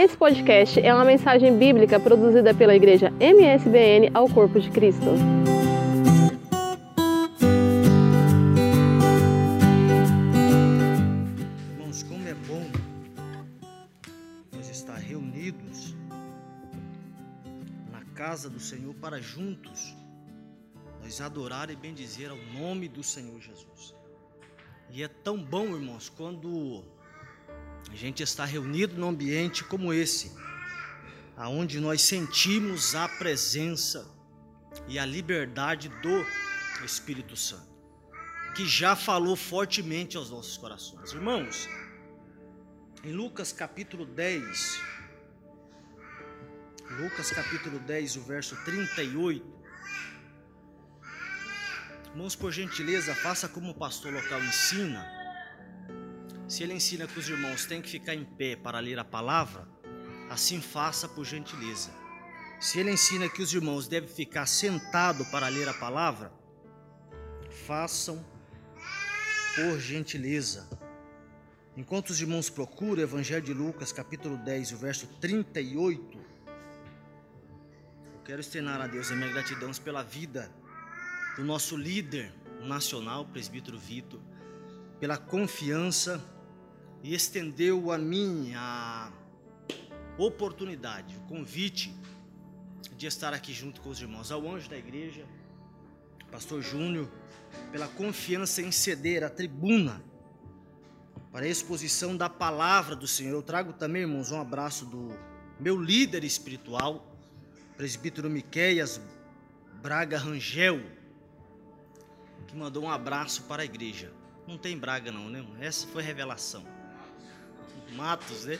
Esse podcast é uma mensagem bíblica produzida pela igreja MSBN ao Corpo de Cristo. Irmãos, como é bom nós estar reunidos na casa do Senhor para juntos nós adorar e bendizer ao nome do Senhor Jesus. E é tão bom, irmãos, quando a gente está reunido num ambiente como esse, aonde nós sentimos a presença e a liberdade do Espírito Santo, que já falou fortemente aos nossos corações. Irmãos, em Lucas capítulo 10, Lucas capítulo 10, o verso 38. Irmãos, por gentileza, faça como o pastor local ensina se ele ensina que os irmãos têm que ficar em pé para ler a palavra, assim faça por gentileza. Se ele ensina que os irmãos devem ficar sentado para ler a palavra, façam por gentileza. Enquanto os irmãos procuram o Evangelho de Lucas, capítulo 10, o verso 38, eu quero estender a Deus a minha gratidão pela vida do nosso líder nacional, presbítero Vitor, pela confiança e estendeu a mim a oportunidade, o convite de estar aqui junto com os irmãos, ao anjo da igreja, pastor Júnior, pela confiança em ceder a tribuna para a exposição da palavra do Senhor. Eu trago também, irmãos, um abraço do meu líder espiritual, presbítero Miqueias Braga Rangel, que mandou um abraço para a igreja. Não tem Braga não, né? Essa foi revelação. Matos, né?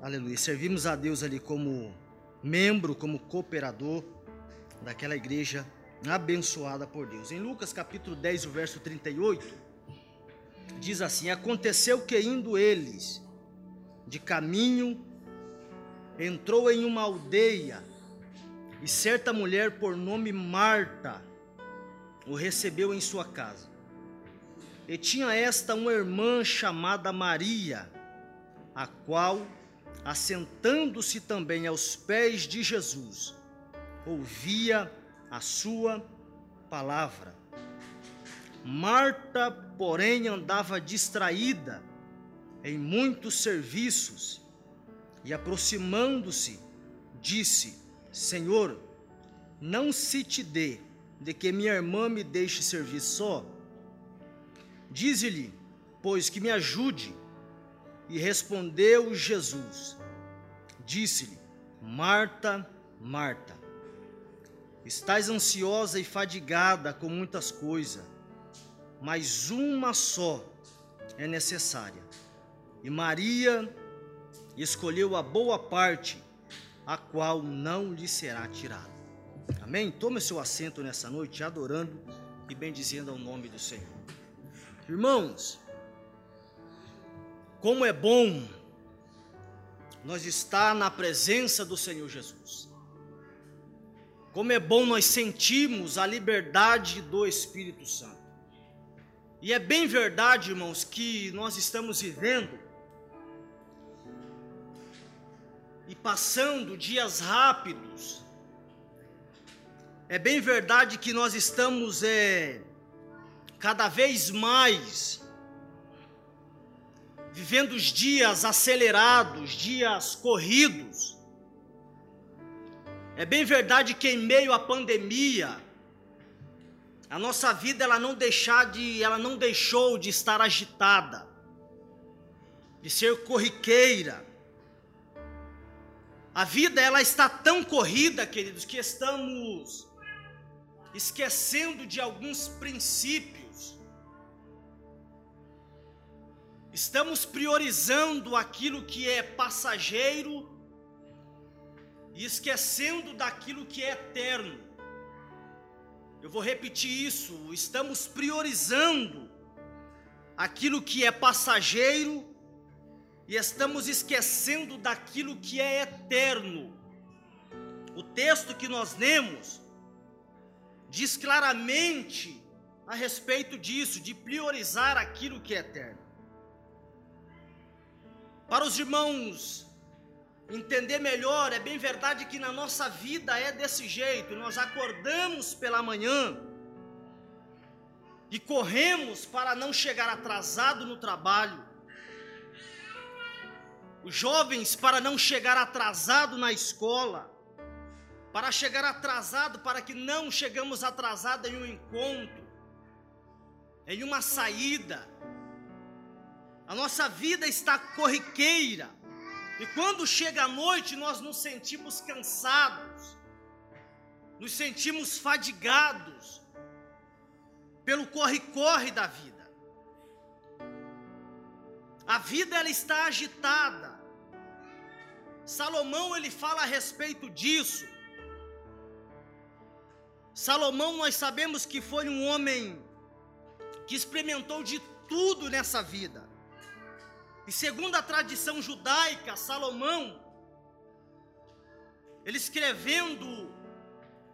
Aleluia. Servimos a Deus ali como membro, como cooperador daquela igreja abençoada por Deus. Em Lucas capítulo 10, o verso 38, diz assim: Aconteceu que indo eles de caminho, entrou em uma aldeia, e certa mulher por nome Marta o recebeu em sua casa. E tinha esta uma irmã chamada Maria, a qual, assentando-se também aos pés de Jesus, ouvia a sua palavra. Marta, porém, andava distraída em muitos serviços e, aproximando-se, disse: Senhor, não se te dê de que minha irmã me deixe servir só? Dize-lhe, pois que me ajude. E respondeu Jesus: Disse-lhe, Marta, Marta, estás ansiosa e fadigada com muitas coisas, mas uma só é necessária. E Maria escolheu a boa parte, a qual não lhe será tirada. Amém? Tome seu assento nessa noite, adorando e bendizendo ao nome do Senhor. Irmãos, como é bom nós estar na presença do Senhor Jesus. Como é bom nós sentirmos a liberdade do Espírito Santo. E é bem verdade, irmãos, que nós estamos vivendo e passando dias rápidos. É bem verdade que nós estamos é, cada vez mais vivendo os dias acelerados, dias corridos. É bem verdade que em meio à pandemia, a nossa vida ela não deixar de, ela não deixou de estar agitada, de ser corriqueira. A vida ela está tão corrida, queridos, que estamos esquecendo de alguns princípios Estamos priorizando aquilo que é passageiro e esquecendo daquilo que é eterno. Eu vou repetir isso. Estamos priorizando aquilo que é passageiro e estamos esquecendo daquilo que é eterno. O texto que nós lemos diz claramente a respeito disso, de priorizar aquilo que é eterno. Para os irmãos entender melhor, é bem verdade que na nossa vida é desse jeito. Nós acordamos pela manhã e corremos para não chegar atrasado no trabalho. Os jovens para não chegar atrasado na escola, para chegar atrasado para que não chegamos atrasado em um encontro, em uma saída. A nossa vida está corriqueira. E quando chega a noite, nós nos sentimos cansados, nos sentimos fadigados pelo corre-corre da vida. A vida ela está agitada. Salomão ele fala a respeito disso. Salomão nós sabemos que foi um homem que experimentou de tudo nessa vida. E segundo a tradição judaica, Salomão, ele escrevendo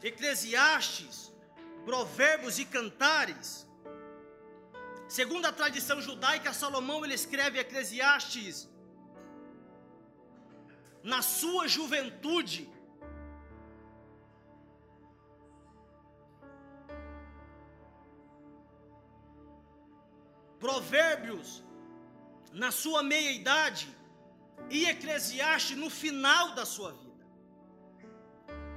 Eclesiastes, Provérbios e Cantares, segundo a tradição judaica, Salomão ele escreve Eclesiastes na sua juventude. Provérbios na sua meia-idade e Eclesiastes no final da sua vida.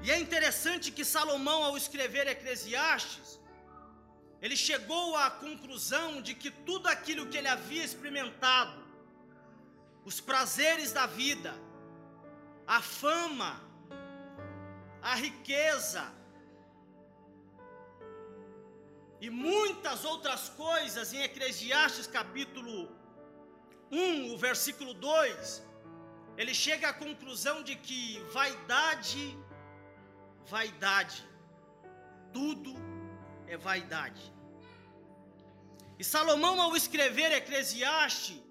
E é interessante que Salomão, ao escrever Eclesiastes, ele chegou à conclusão de que tudo aquilo que ele havia experimentado, os prazeres da vida, a fama, a riqueza, e muitas outras coisas em Eclesiastes capítulo 1, o versículo 2, ele chega à conclusão de que vaidade, vaidade, tudo é vaidade. E Salomão, ao escrever Eclesiastes,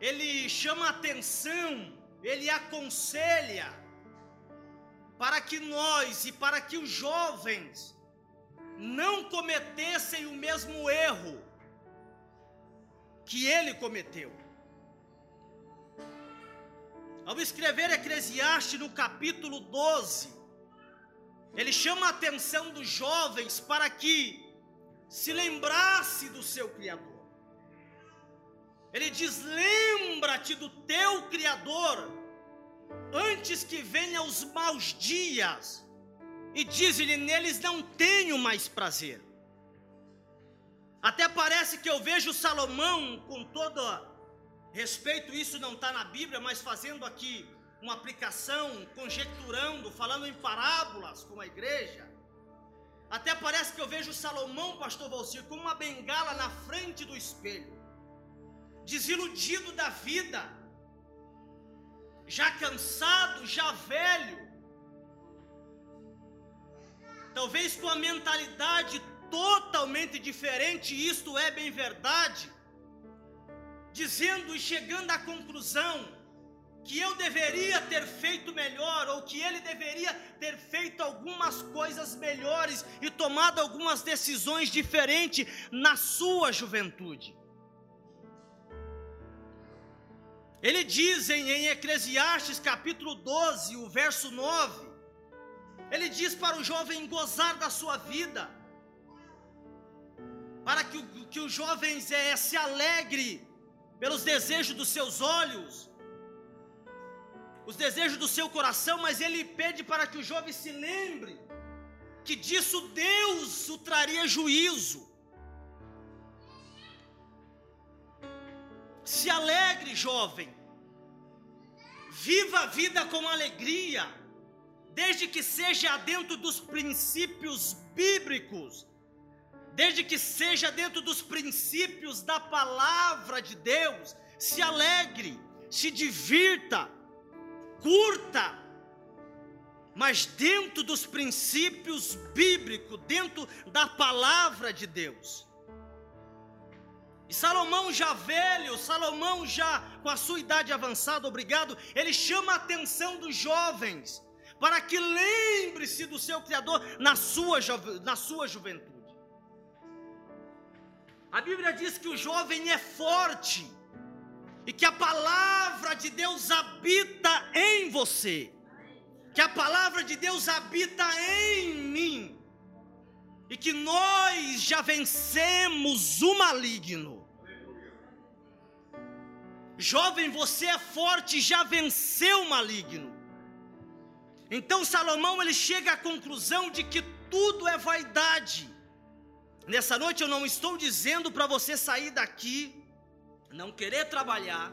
ele chama atenção, ele aconselha, para que nós e para que os jovens não cometessem o mesmo erro que ele cometeu. Ao escrever Eclesiastes no capítulo 12, ele chama a atenção dos jovens para que se lembrasse do seu Criador. Ele diz: Lembra-te do teu Criador, antes que venham os maus dias, e diz-lhe: Neles não tenho mais prazer. Até parece que eu vejo Salomão, com todo respeito, isso não está na Bíblia, mas fazendo aqui uma aplicação, conjecturando, falando em parábolas com a igreja. Até parece que eu vejo Salomão, pastor Valcir, com uma bengala na frente do espelho, desiludido da vida, já cansado, já velho, talvez com a mentalidade totalmente diferente, isto é bem verdade, dizendo e chegando à conclusão que eu deveria ter feito melhor, ou que ele deveria ter feito algumas coisas melhores e tomado algumas decisões diferentes na sua juventude. Ele diz em, em Eclesiastes capítulo 12, o verso 9, ele diz para o jovem gozar da sua vida, para que, que os jovens é, se alegre pelos desejos dos seus olhos, os desejos do seu coração, mas ele pede para que o jovem se lembre que disso Deus o traria juízo. Se alegre, jovem. Viva a vida com alegria, desde que seja dentro dos princípios bíblicos desde que seja dentro dos princípios da palavra de Deus, se alegre, se divirta, curta, mas dentro dos princípios bíblicos, dentro da palavra de Deus. E Salomão já velho, Salomão já com a sua idade avançada, obrigado, ele chama a atenção dos jovens para que lembre-se do seu Criador na sua, na sua juventude. A Bíblia diz que o jovem é forte e que a palavra de Deus habita em você, que a palavra de Deus habita em mim, e que nós já vencemos o maligno. Jovem, você é forte, já venceu o maligno. Então Salomão ele chega à conclusão de que tudo é vaidade. Nessa noite eu não estou dizendo para você sair daqui, não querer trabalhar.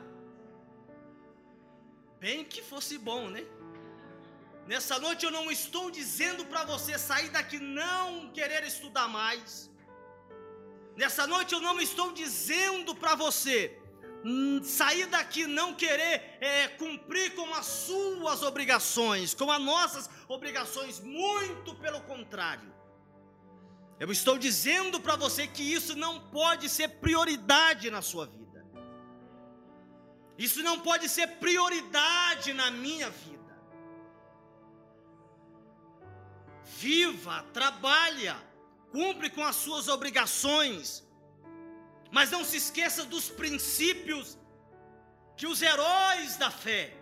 Bem que fosse bom, né? Nessa noite eu não estou dizendo para você sair daqui não querer estudar mais. Nessa noite eu não estou dizendo para você Hum, sair daqui não querer é, cumprir com as suas obrigações, com as nossas obrigações, muito pelo contrário. Eu estou dizendo para você que isso não pode ser prioridade na sua vida. Isso não pode ser prioridade na minha vida. Viva, trabalha, cumpre com as suas obrigações, mas não se esqueça dos princípios que os heróis da fé,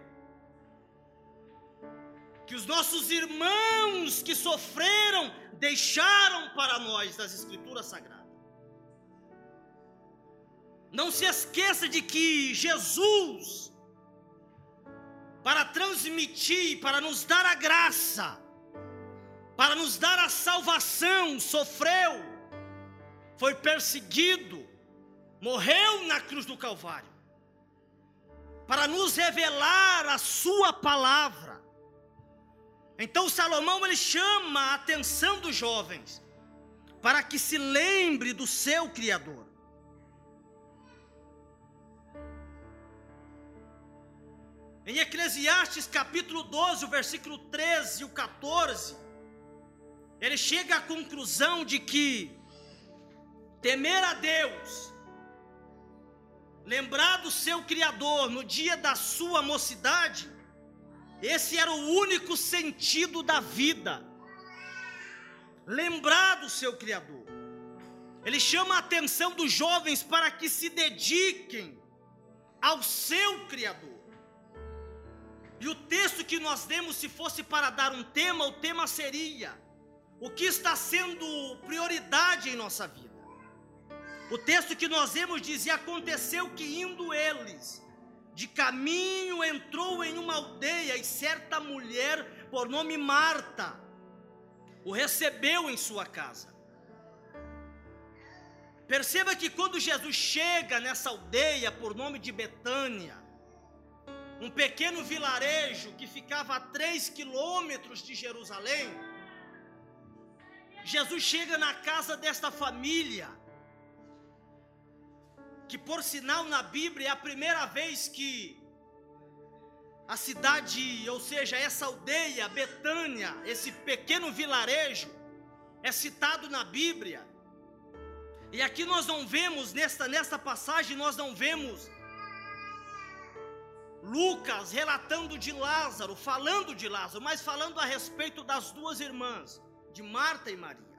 que os nossos irmãos que sofreram, deixaram para nós das Escrituras Sagradas. Não se esqueça de que Jesus, para transmitir, para nos dar a graça, para nos dar a salvação, sofreu, foi perseguido, morreu na cruz do Calvário, para nos revelar a Sua palavra. Então Salomão ele chama a atenção dos jovens para que se lembre do seu Criador. Em Eclesiastes capítulo 12, o versículo 13 e o 14, ele chega à conclusão de que temer a Deus lembrar do seu Criador no dia da sua mocidade, esse era o único sentido da vida. Lembrar do seu Criador. Ele chama a atenção dos jovens para que se dediquem ao seu Criador. E o texto que nós demos, se fosse para dar um tema, o tema seria: o que está sendo prioridade em nossa vida? O texto que nós vemos diz: E aconteceu que indo eles, de caminho entrou em uma aldeia, e certa mulher, por nome Marta, o recebeu em sua casa. Perceba que quando Jesus chega nessa aldeia, por nome de Betânia, um pequeno vilarejo que ficava a três quilômetros de Jerusalém, Jesus chega na casa desta família, que por sinal na Bíblia é a primeira vez que a cidade, ou seja, essa aldeia, Betânia, esse pequeno vilarejo, é citado na Bíblia. E aqui nós não vemos, nesta, nesta passagem, nós não vemos Lucas relatando de Lázaro, falando de Lázaro, mas falando a respeito das duas irmãs, de Marta e Maria.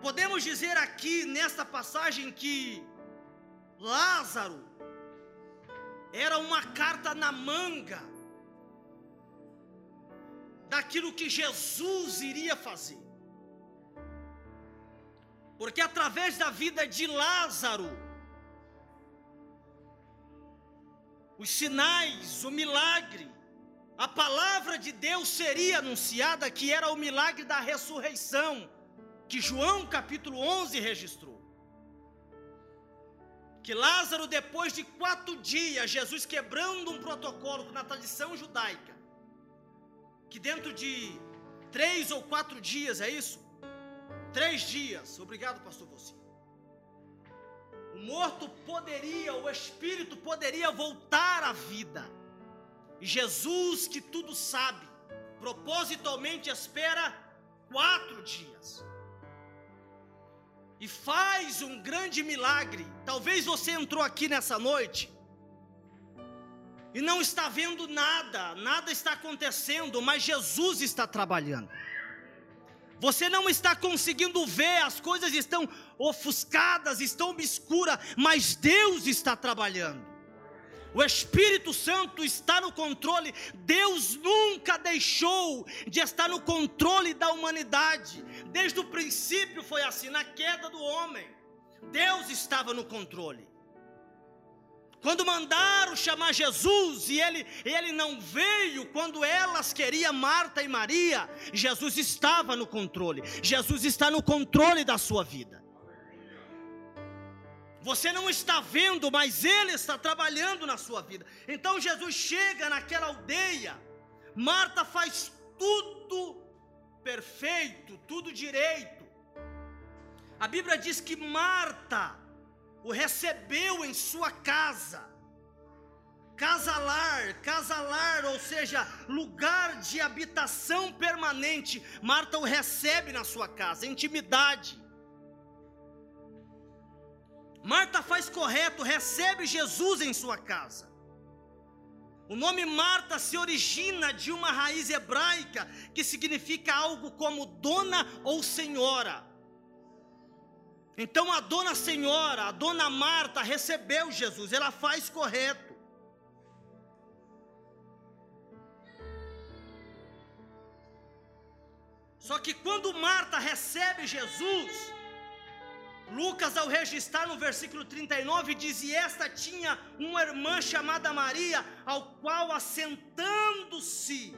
Podemos dizer aqui nesta passagem que Lázaro era uma carta na manga daquilo que Jesus iria fazer. Porque através da vida de Lázaro, os sinais, o milagre, a palavra de Deus seria anunciada, que era o milagre da ressurreição que João capítulo 11 registrou. Que Lázaro, depois de quatro dias, Jesus quebrando um protocolo na tradição judaica, que dentro de três ou quatro dias, é isso? Três dias, obrigado, pastor você. O morto poderia, o espírito poderia voltar à vida. E Jesus, que tudo sabe, propositalmente espera quatro dias e faz um grande milagre. Talvez você entrou aqui nessa noite e não está vendo nada, nada está acontecendo, mas Jesus está trabalhando. Você não está conseguindo ver, as coisas estão ofuscadas, estão obscuras, mas Deus está trabalhando. O Espírito Santo está no controle. Deus nunca deixou de estar no controle da humanidade. Desde o princípio foi assim, na queda do homem. Deus estava no controle. Quando mandaram chamar Jesus e ele, ele não veio, quando elas queriam Marta e Maria, Jesus estava no controle. Jesus está no controle da sua vida. Você não está vendo, mas Ele está trabalhando na sua vida. Então Jesus chega naquela aldeia, Marta faz tudo perfeito, tudo direito. A Bíblia diz que Marta o recebeu em sua casa. Casalar, casalar, ou seja, lugar de habitação permanente. Marta o recebe na sua casa, intimidade. Marta faz correto, recebe Jesus em sua casa. O nome Marta se origina de uma raiz hebraica que significa algo como dona ou senhora. Então a dona senhora, a dona Marta recebeu Jesus, ela faz correto. Só que quando Marta recebe Jesus, Lucas, ao registrar no versículo 39, diz: E esta tinha uma irmã chamada Maria, ao qual assentando-se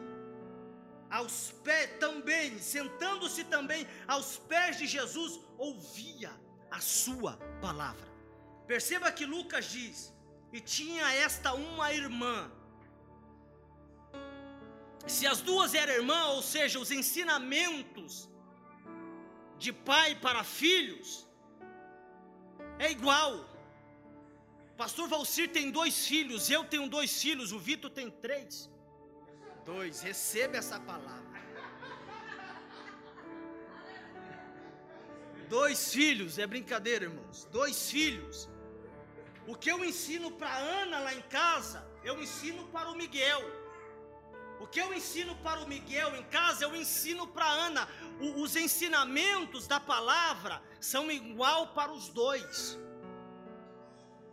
aos pés também, sentando-se também aos pés de Jesus, ouvia a sua palavra. Perceba que Lucas diz: e tinha esta uma irmã. Se as duas eram irmãs, ou seja, os ensinamentos de pai para filhos, é igual. Pastor Valcir tem dois filhos, eu tenho dois filhos, o Vitor tem três. Dois, receba essa palavra. Dois filhos, é brincadeira, irmãos. Dois filhos. O que eu ensino para Ana lá em casa, eu ensino para o Miguel. O que eu ensino para o Miguel em casa, eu ensino para Ana. O, os ensinamentos da palavra são igual para os dois.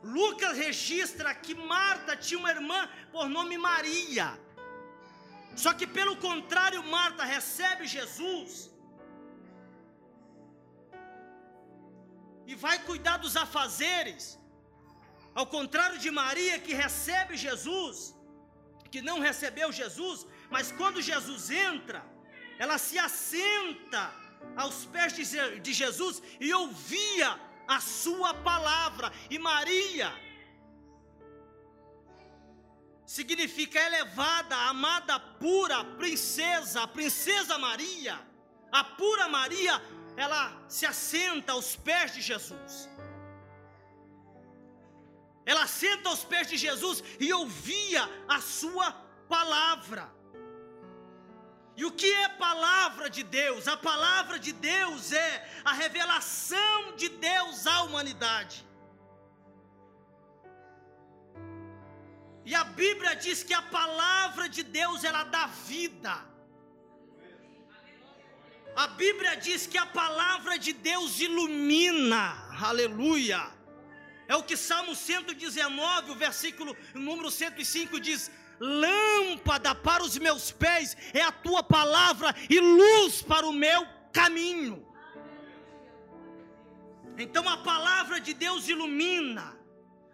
Lucas registra que Marta tinha uma irmã por nome Maria. Só que pelo contrário, Marta recebe Jesus e vai cuidar dos afazeres. Ao contrário de Maria, que recebe Jesus, que não recebeu Jesus, mas quando Jesus entra, ela se assenta aos pés de Jesus e ouvia a sua palavra. E Maria significa elevada, amada, pura, princesa, a princesa Maria, a pura Maria ela se assenta aos pés de Jesus. Ela senta aos pés de Jesus e ouvia a sua palavra. E o que é palavra de Deus? A palavra de Deus é a revelação de Deus à humanidade. E a Bíblia diz que a palavra de Deus ela dá vida. A Bíblia diz que a palavra de Deus ilumina, aleluia. É o que Salmo 119, o versículo número 105 diz: Lâmpada para os meus pés é a tua palavra e luz para o meu caminho. Então a palavra de Deus ilumina.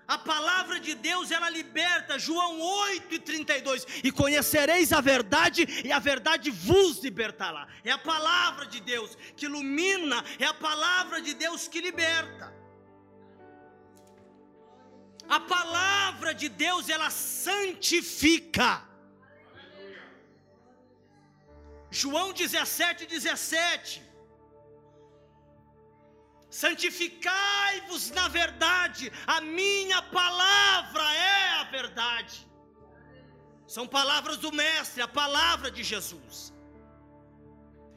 A palavra de Deus ela liberta, João 8 e 32. E conhecereis a verdade, e a verdade vos libertará. É a palavra de Deus que ilumina, é a palavra de Deus que liberta. A palavra de Deus ela santifica. João 17, 17 santificai-vos na verdade, a minha palavra é a verdade. São palavras do Mestre, a palavra de Jesus.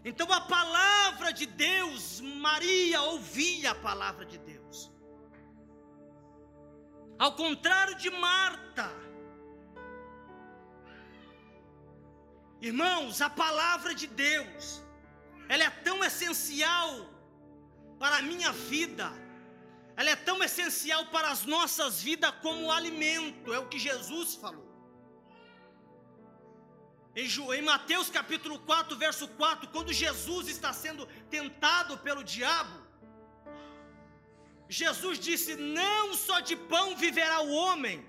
Então a palavra de Deus, Maria ouvia a palavra de Deus. Ao contrário de Marta, irmãos, a palavra de Deus ela é tão essencial para a minha vida, ela é tão essencial para as nossas vidas como alimento, é o que Jesus falou. Em Mateus capítulo 4, verso 4, quando Jesus está sendo tentado pelo diabo, Jesus disse: Não só de pão viverá o homem,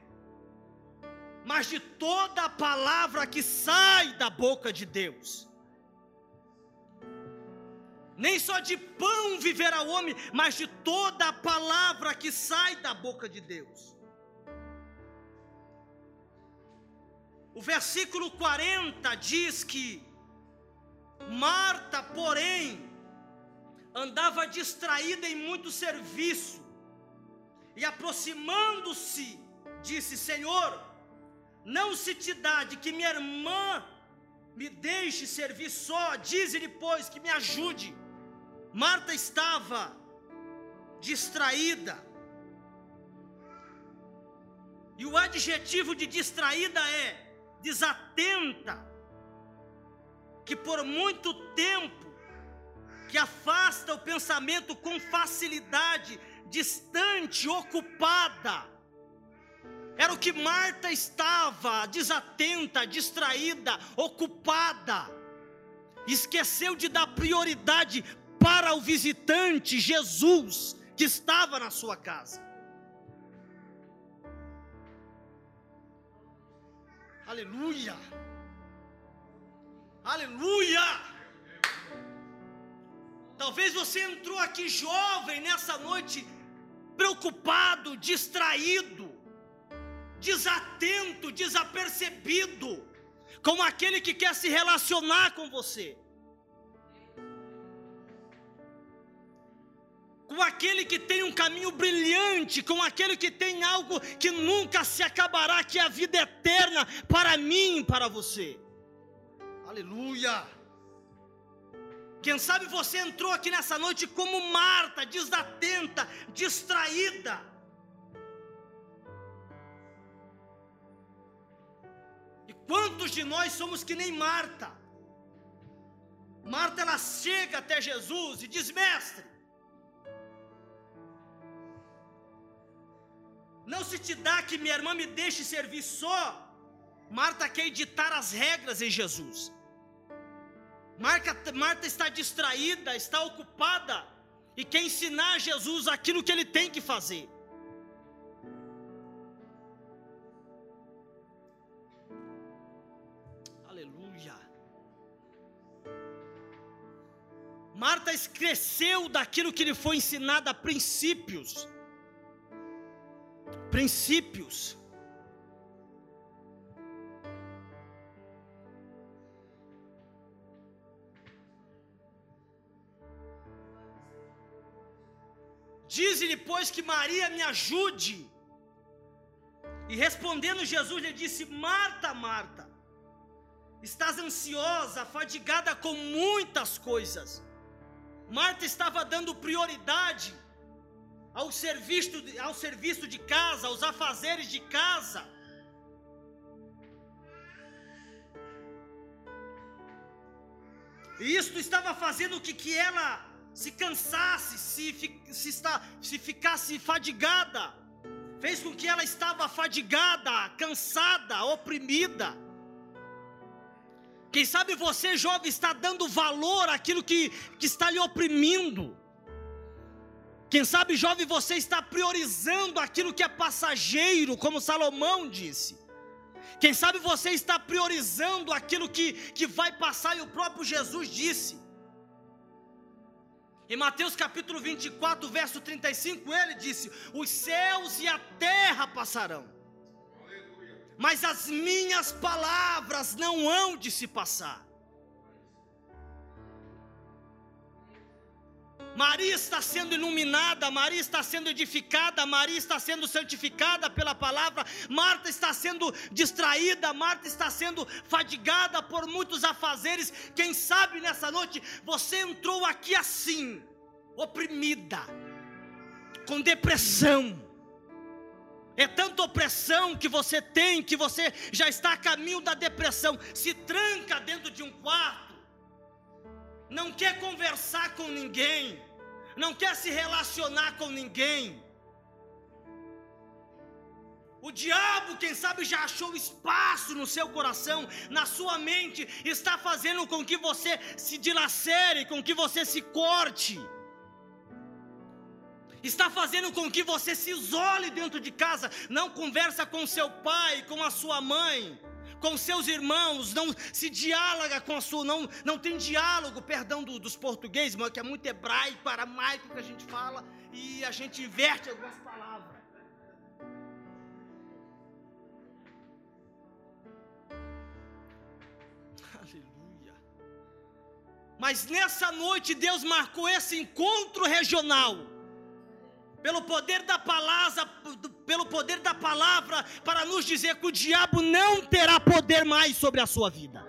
mas de toda a palavra que sai da boca de Deus. Nem só de pão viverá o homem, mas de toda a palavra que sai da boca de Deus. O versículo 40 diz que Marta, porém, andava distraída em muito serviço, e aproximando-se, disse: Senhor, não se te dá de que minha irmã me deixe servir só, dize-lhe, pois, que me ajude. Marta estava distraída, e o adjetivo de distraída é desatenta, que por muito tempo, que afasta o pensamento com facilidade, distante, ocupada. Era o que Marta estava, desatenta, distraída, ocupada. Esqueceu de dar prioridade para o visitante Jesus que estava na sua casa. Aleluia! Aleluia! Talvez você entrou aqui jovem nessa noite, preocupado, distraído, desatento, desapercebido, como aquele que quer se relacionar com você. com aquele que tem um caminho brilhante, com aquele que tem algo que nunca se acabará, que é a vida eterna para mim e para você. Aleluia! Quem sabe você entrou aqui nessa noite como Marta, desatenta, distraída. E quantos de nós somos que nem Marta? Marta ela chega até Jesus e diz: Mestre, Não se te dá que minha irmã me deixe servir só. Marta quer editar as regras em Jesus. Marta, Marta está distraída, está ocupada e quer ensinar Jesus aquilo que ele tem que fazer. Aleluia. Marta esqueceu daquilo que lhe foi ensinado a princípios princípios. Diz-lhe, pois, que Maria me ajude. E respondendo Jesus lhe disse: Marta, Marta, estás ansiosa, fadigada com muitas coisas. Marta estava dando prioridade ao serviço, ao serviço de casa, aos afazeres de casa. E isto estava fazendo que, que ela se cansasse, se, se, está, se ficasse fadigada. Fez com que ela estava fadigada, cansada, oprimida. Quem sabe você, jovem, está dando valor àquilo que, que está lhe oprimindo. Quem sabe, jovem, você está priorizando aquilo que é passageiro, como Salomão disse. Quem sabe você está priorizando aquilo que, que vai passar, e o próprio Jesus disse. Em Mateus capítulo 24, verso 35, ele disse: Os céus e a terra passarão, mas as minhas palavras não hão de se passar. Maria está sendo iluminada, Maria está sendo edificada, Maria está sendo santificada pela palavra, Marta está sendo distraída, Marta está sendo fadigada por muitos afazeres. Quem sabe nessa noite você entrou aqui assim, oprimida, com depressão. É tanta opressão que você tem que você já está a caminho da depressão. Se tranca dentro de um quarto não quer conversar com ninguém, não quer se relacionar com ninguém. O diabo, quem sabe, já achou espaço no seu coração, na sua mente, está fazendo com que você se dilacere, com que você se corte, está fazendo com que você se isole dentro de casa, não conversa com seu pai, com a sua mãe, com seus irmãos, não se dialoga com a sua, não, não tem diálogo, perdão do, dos portugueses, mas que é muito hebraico, aramaico que a gente fala, e a gente inverte algumas palavras. Aleluia. Mas nessa noite Deus marcou esse encontro regional pelo poder da palavra, pelo poder da palavra, para nos dizer que o diabo não terá poder mais sobre a sua vida.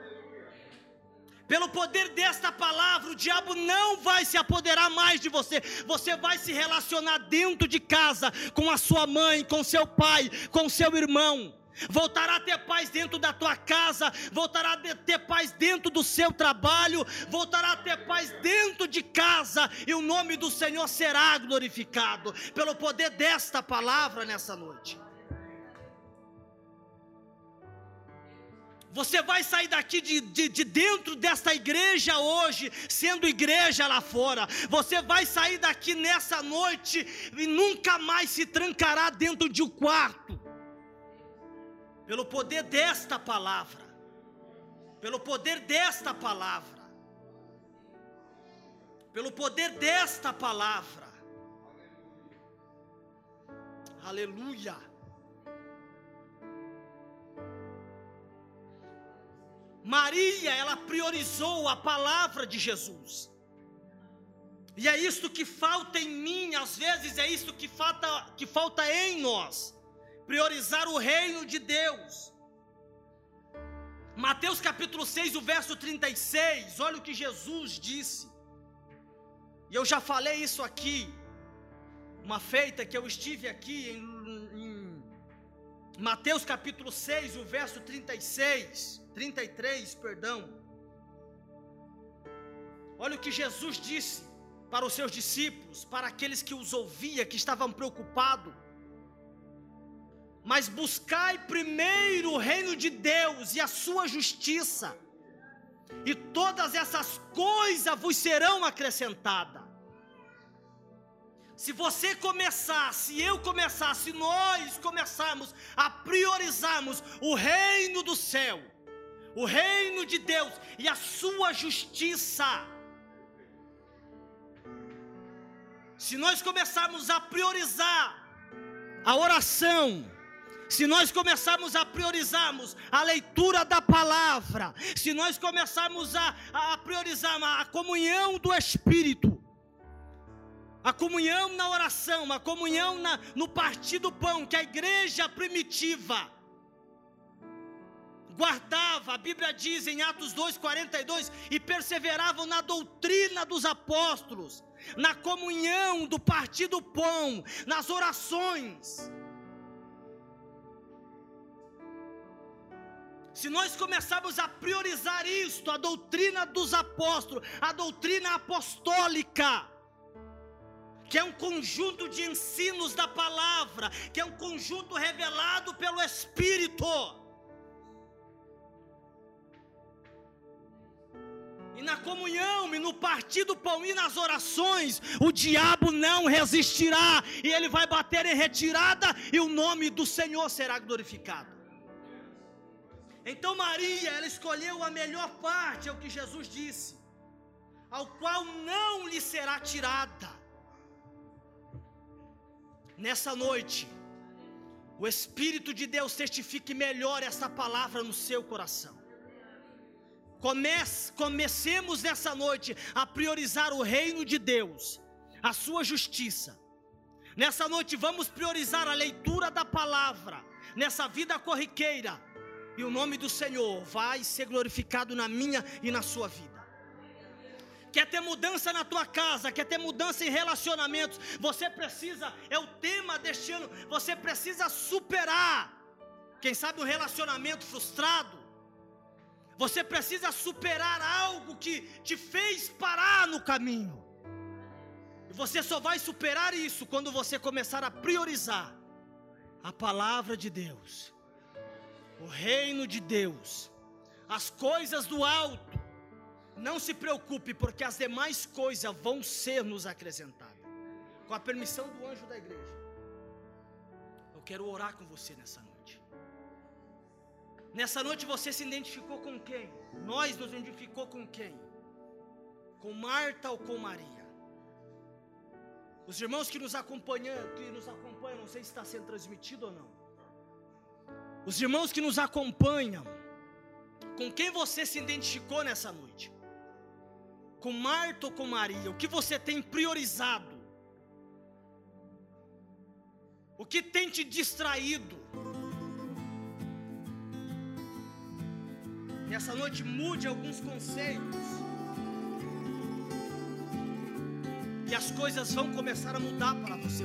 Pelo poder desta palavra, o diabo não vai se apoderar mais de você. Você vai se relacionar dentro de casa com a sua mãe, com seu pai, com seu irmão voltará a ter paz dentro da tua casa, voltará a ter paz dentro do seu trabalho, voltará a ter paz dentro de casa, e o nome do Senhor será glorificado pelo poder desta palavra nessa noite. Você vai sair daqui de, de, de, dentro desta igreja hoje, sendo igreja lá fora. Você vai sair daqui nessa noite e nunca mais se trancará dentro de um quarto pelo poder desta palavra, pelo poder desta palavra, pelo poder desta palavra. Aleluia. Maria, ela priorizou a palavra de Jesus. E é isto que falta em mim, às vezes é isto que falta, que falta em nós priorizar o reino de Deus. Mateus capítulo 6, o verso 36, olha o que Jesus disse. E eu já falei isso aqui, uma feita que eu estive aqui em, em Mateus capítulo 6, o verso 36, 33, perdão. Olha o que Jesus disse para os seus discípulos, para aqueles que os ouvia, que estavam preocupados mas buscai primeiro o reino de Deus e a sua justiça, e todas essas coisas vos serão acrescentadas. Se você começar, se eu começar, se nós começarmos a priorizarmos o reino do céu, o reino de Deus e a sua justiça, se nós começarmos a priorizar a oração, se nós começarmos a priorizarmos a leitura da palavra, se nós começarmos a, a priorizar a comunhão do Espírito, a comunhão na oração, a comunhão na, no partir do pão, que a igreja primitiva guardava, a Bíblia diz em Atos 2,42, e perseveravam na doutrina dos apóstolos, na comunhão do partir do pão, nas orações. Se nós começarmos a priorizar isto, a doutrina dos apóstolos, a doutrina apostólica, que é um conjunto de ensinos da palavra, que é um conjunto revelado pelo Espírito. E na comunhão, e no partir do pão, e nas orações, o diabo não resistirá, e ele vai bater em retirada, e o nome do Senhor será glorificado. Então Maria, ela escolheu a melhor parte, é o que Jesus disse, ao qual não lhe será tirada. Nessa noite, o Espírito de Deus testifique melhor essa palavra no seu coração. Comece, comecemos nessa noite a priorizar o reino de Deus, a sua justiça. Nessa noite vamos priorizar a leitura da palavra, nessa vida corriqueira e o nome do Senhor vai ser glorificado na minha e na sua vida. Quer ter mudança na tua casa, quer ter mudança em relacionamentos, você precisa, é o tema deste ano, você precisa superar, quem sabe um relacionamento frustrado, Você precisa superar algo que te fez parar no caminho. E você só vai superar isso quando você começar a priorizar a palavra de Deus, o reino de Deus, as coisas do alto. Não se preocupe, porque as demais coisas vão ser nos acrescentadas. Com a permissão do anjo da igreja, eu quero orar com você nessa noite. Nessa noite você se identificou com quem? Nós nos identificou com quem? Com Marta ou com Maria? Os irmãos que nos acompanham, que nos acompanham, não sei se está sendo transmitido ou não. Os irmãos que nos acompanham, com quem você se identificou nessa noite? Com Marta ou com Maria? O que você tem priorizado? O que tem te distraído? Nessa noite mude alguns conceitos. E as coisas vão começar a mudar para você.